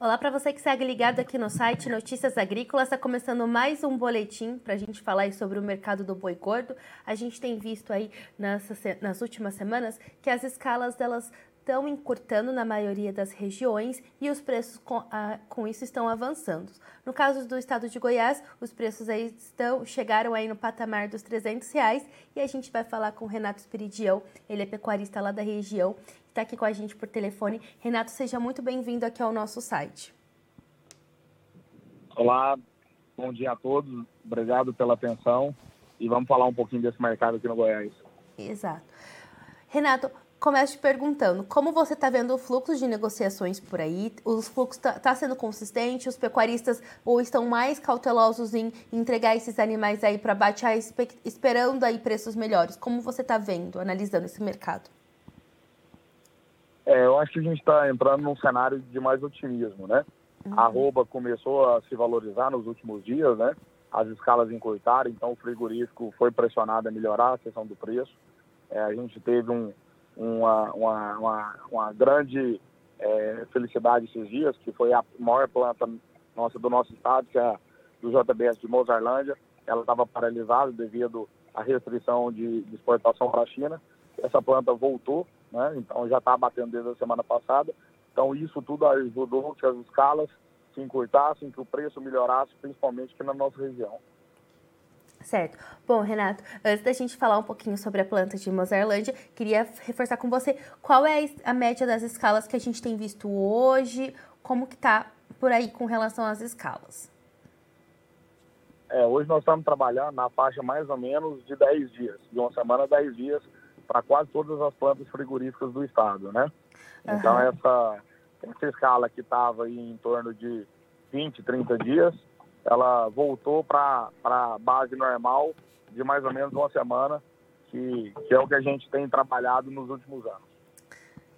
Olá para você que segue ligado aqui no site Notícias Agrícolas. Está começando mais um boletim para a gente falar sobre o mercado do boi gordo. A gente tem visto aí nessas, nas últimas semanas que as escalas delas estão encurtando na maioria das regiões e os preços com, a, com, isso estão avançando. No caso do estado de Goiás, os preços aí estão, chegaram aí no patamar dos 300 reais e a gente vai falar com o Renato Esperidião, ele é pecuarista lá da região está aqui com a gente por telefone. Renato, seja muito bem-vindo aqui ao nosso site. Olá, bom dia a todos. Obrigado pela atenção e vamos falar um pouquinho desse mercado aqui no Goiás. Exato. Renato, começo te perguntando, como você está vendo o fluxo de negociações por aí? O fluxo está tá sendo consistente? Os pecuaristas ou estão mais cautelosos em entregar esses animais aí para baixar, esperando aí preços melhores? Como você está vendo, analisando esse mercado? É, eu acho que a gente está entrando num cenário de mais otimismo, né? Uhum. A arroba começou a se valorizar nos últimos dias, né? As escalas encurtaram, então o frigorífico foi pressionado a melhorar a questão do preço. É, a gente teve um, uma, uma, uma, uma grande é, felicidade esses dias, que foi a maior planta nossa do nosso estado, que é a do JBS de Mozarlândia. Ela estava paralisada devido à restrição de, de exportação para a China. Essa planta voltou né? Então já está batendo desde a semana passada. Então isso tudo ajudou que as escalas se encurtassem, que o preço melhorasse, principalmente aqui na nossa região. Certo. Bom, Renato, antes da gente falar um pouquinho sobre a planta de Mozarlândia, queria reforçar com você qual é a média das escalas que a gente tem visto hoje, como que está por aí com relação às escalas. É, hoje nós estamos trabalhando na faixa mais ou menos de 10 dias, de uma semana a 10 dias, para quase todas as plantas frigoríficas do estado, né? Uhum. Então essa, essa escala que estava em torno de 20, 30 dias, ela voltou para a base normal de mais ou menos uma semana, que, que é o que a gente tem trabalhado nos últimos anos.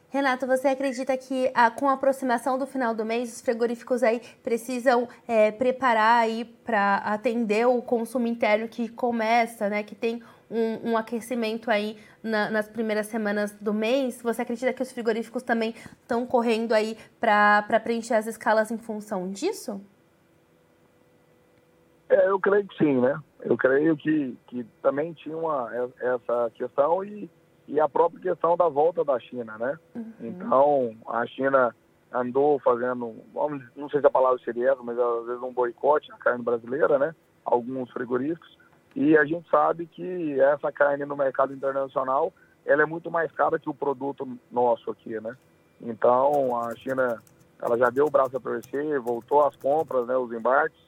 Renato, você acredita que a, com a aproximação do final do mês, os frigoríficos aí precisam é, preparar aí para atender o consumo interno que começa, né? Que tem um, um aquecimento aí na, nas primeiras semanas do mês. Você acredita que os frigoríficos também estão correndo aí para preencher as escalas em função disso? É, eu creio que sim, né? Eu creio que, que também tinha uma, essa questão e, e a própria questão da volta da China, né? Uhum. Então, a China andou fazendo, não sei se a palavra seria essa, mas às vezes um boicote na carne brasileira, né? Alguns frigoríficos. E a gente sabe que essa carne no mercado internacional ela é muito mais cara que o produto nosso aqui, né? Então a China ela já deu o braço a torcer, voltou às compras, né, os embarques,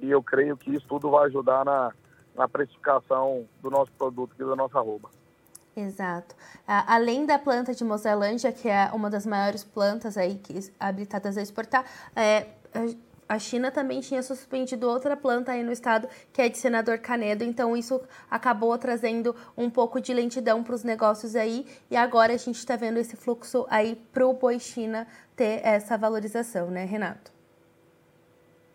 e eu creio que isso tudo vai ajudar na, na precificação do nosso produto aqui da nossa roupa. Exato. além da planta de Mozarlândia, que é uma das maiores plantas aí que habilitadas a exportar, é, a China também tinha suspendido outra planta aí no estado, que é de Senador Canedo, então isso acabou trazendo um pouco de lentidão para os negócios aí, e agora a gente está vendo esse fluxo aí para o boi China ter essa valorização, né, Renato?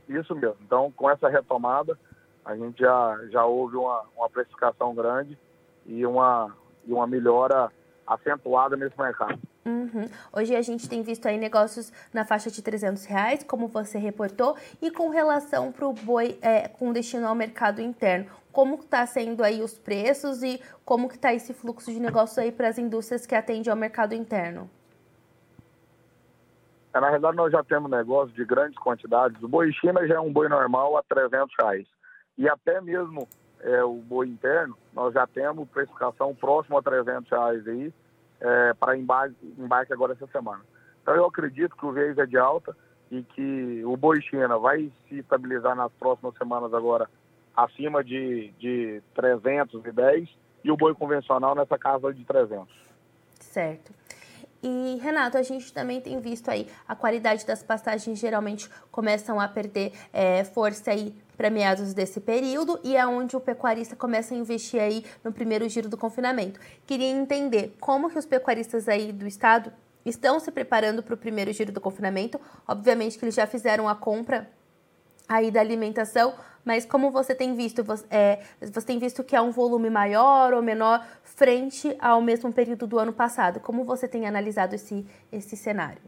Isso mesmo. Então, com essa retomada, a gente já, já houve uma, uma precificação grande e uma, e uma melhora acentuada nesse mercado. Uhum. Hoje a gente tem visto aí negócios na faixa de 300 reais, como você reportou, e com relação para o boi é, com destino ao mercado interno. Como está sendo aí os preços e como que está esse fluxo de negócios aí para as indústrias que atendem ao mercado interno? É, na realidade, nós já temos negócio de grandes quantidades. O boi China já é um boi normal a 300 reais. E até mesmo é, o boi interno, nós já temos precificação próximo a 300 reais aí, é, para embarque, embarque agora essa semana. Então eu acredito que o viés é de alta e que o boi China vai se estabilizar nas próximas semanas agora acima de, de 310 e o boi convencional nessa casa de 300. Certo. E, Renato, a gente também tem visto aí a qualidade das pastagens geralmente começam a perder é, força aí para meados desse período e é onde o pecuarista começa a investir aí no primeiro giro do confinamento. Queria entender como que os pecuaristas aí do estado estão se preparando para o primeiro giro do confinamento. Obviamente que eles já fizeram a compra aí da alimentação, mas como você tem visto, você, é, você tem visto que é um volume maior ou menor frente ao mesmo período do ano passado? Como você tem analisado esse, esse cenário?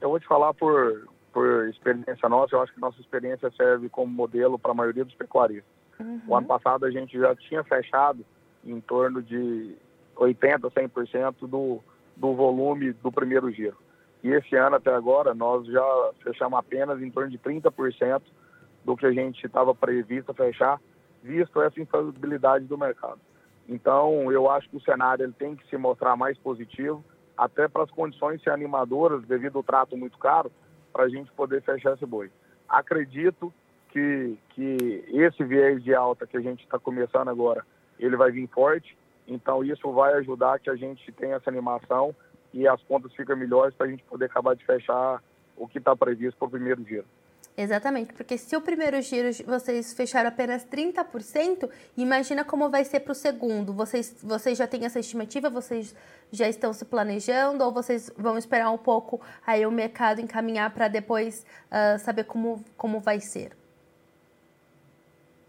Eu vou te falar por, por experiência nossa, eu acho que nossa experiência serve como modelo para a maioria dos pecuaristas. Uhum. O ano passado a gente já tinha fechado em torno de 80%, 100% do, do volume do primeiro giro. E esse ano até agora nós já fechamos apenas em torno de 30% do que a gente estava previsto fechar, visto essa instabilidade do mercado. Então, eu acho que o cenário ele tem que se mostrar mais positivo, até para as condições ser animadoras, devido ao trato muito caro, para a gente poder fechar esse boi. Acredito que, que esse viés de alta que a gente está começando agora, ele vai vir forte, então isso vai ajudar que a gente tenha essa animação e as contas ficam melhores para a gente poder acabar de fechar o que está previsto para o primeiro giro. Exatamente, porque se o primeiro giro vocês fecharam apenas 30%, imagina como vai ser para o segundo. Vocês, vocês já têm essa estimativa? Vocês já estão se planejando? Ou vocês vão esperar um pouco aí o mercado encaminhar para depois uh, saber como, como vai ser?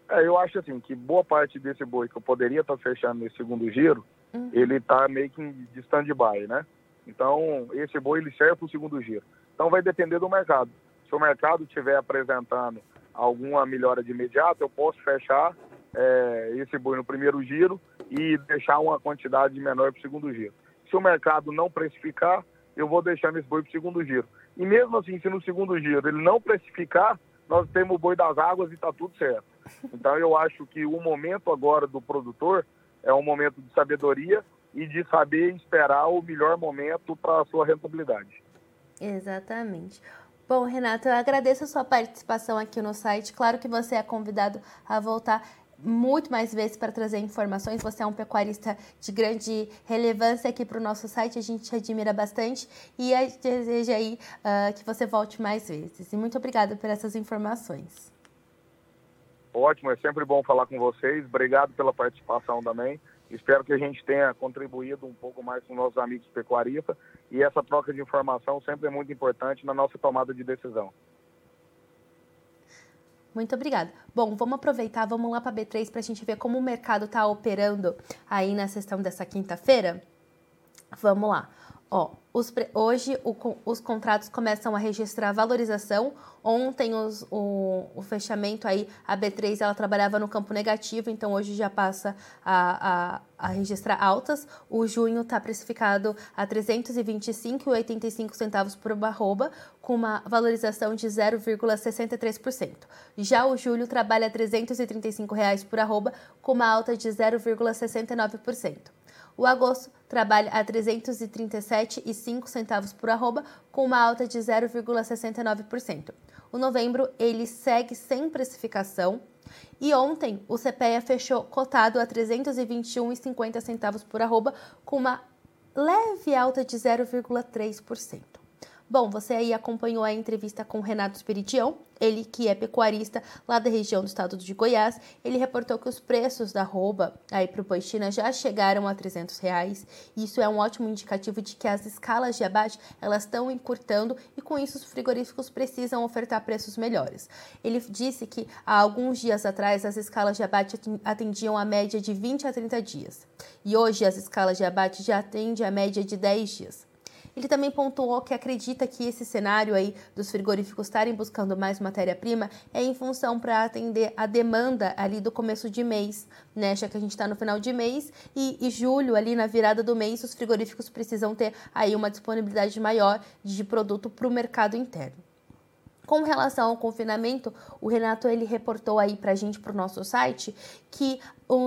É, eu acho assim que boa parte desse boi que eu poderia estar tá fechando nesse segundo giro, uhum. ele está meio que de stand-by, né? Então, esse boi ele serve para o segundo giro. Então, vai depender do mercado. Se o mercado estiver apresentando alguma melhora de imediato, eu posso fechar é, esse boi no primeiro giro e deixar uma quantidade menor para o segundo giro. Se o mercado não precificar, eu vou deixando esse boi para o segundo giro. E mesmo assim, se no segundo giro ele não precificar, nós temos o boi das águas e está tudo certo. Então eu acho que o momento agora do produtor é um momento de sabedoria e de saber esperar o melhor momento para a sua rentabilidade. Exatamente. Bom, Renato, eu agradeço a sua participação aqui no site. Claro que você é convidado a voltar muito mais vezes para trazer informações. Você é um pecuarista de grande relevância aqui para o nosso site, a gente te admira bastante e desejo aí uh, que você volte mais vezes. E muito obrigada por essas informações. Ótimo, é sempre bom falar com vocês. Obrigado pela participação também. Espero que a gente tenha contribuído um pouco mais com nossos amigos pecuaristas e essa troca de informação sempre é muito importante na nossa tomada de decisão. Muito obrigada. Bom, vamos aproveitar, vamos lá para a B3 para a gente ver como o mercado está operando aí na sessão dessa quinta-feira. Vamos lá. Ó, os, hoje o, os contratos começam a registrar valorização. Ontem os, o, o, fechamento aí, a B3 ela trabalhava no campo negativo, então hoje já passa a, a, a registrar altas. O junho está precificado a 325,85 centavos por arroba, com uma valorização de 0,63%. Já o julho trabalha a 335 reais por arroba, com uma alta de 0,69%. O agosto trabalha a 337,5 centavos por arroba, com uma alta de 0,69%. O novembro ele segue sem precificação. E ontem o CPEA fechou cotado a 321,50 centavos por arroba, com uma leve alta de 0,3%. Bom, você aí acompanhou a entrevista com Renato Esperidião, ele que é pecuarista lá da região do estado de Goiás. Ele reportou que os preços da arroba aí para o boi China já chegaram a 300 reais. Isso é um ótimo indicativo de que as escalas de abate elas estão encurtando e com isso os frigoríficos precisam ofertar preços melhores. Ele disse que há alguns dias atrás as escalas de abate atendiam a média de 20 a 30 dias e hoje as escalas de abate já atendem a média de 10 dias. Ele também pontuou que acredita que esse cenário aí dos frigoríficos estarem buscando mais matéria-prima é em função para atender a demanda ali do começo de mês, né? Já que a gente está no final de mês e, e julho, ali na virada do mês, os frigoríficos precisam ter aí uma disponibilidade maior de produto para o mercado interno. Com relação ao confinamento, o Renato ele reportou aí para a gente, para o nosso site, que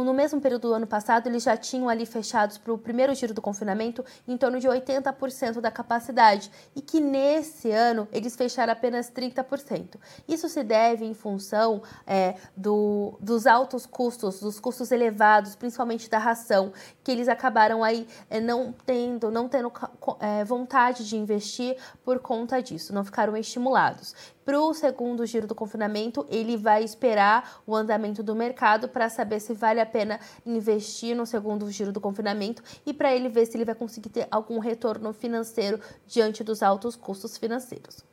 no mesmo período do ano passado, eles já tinham ali fechados para o primeiro giro do confinamento em torno de 80% da capacidade e que nesse ano eles fecharam apenas 30%. Isso se deve em função é, do, dos altos custos, dos custos elevados, principalmente da ração, que eles acabaram aí é, não tendo, não tendo é, vontade de investir por conta disso, não ficaram estimulados. Para o segundo giro do confinamento, ele vai esperar o andamento do mercado para saber se vale a pena investir no segundo giro do confinamento e para ele ver se ele vai conseguir ter algum retorno financeiro diante dos altos custos financeiros.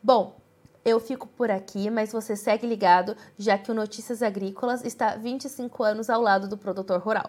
Bom, eu fico por aqui, mas você segue ligado, já que o Notícias Agrícolas está 25 anos ao lado do produtor rural.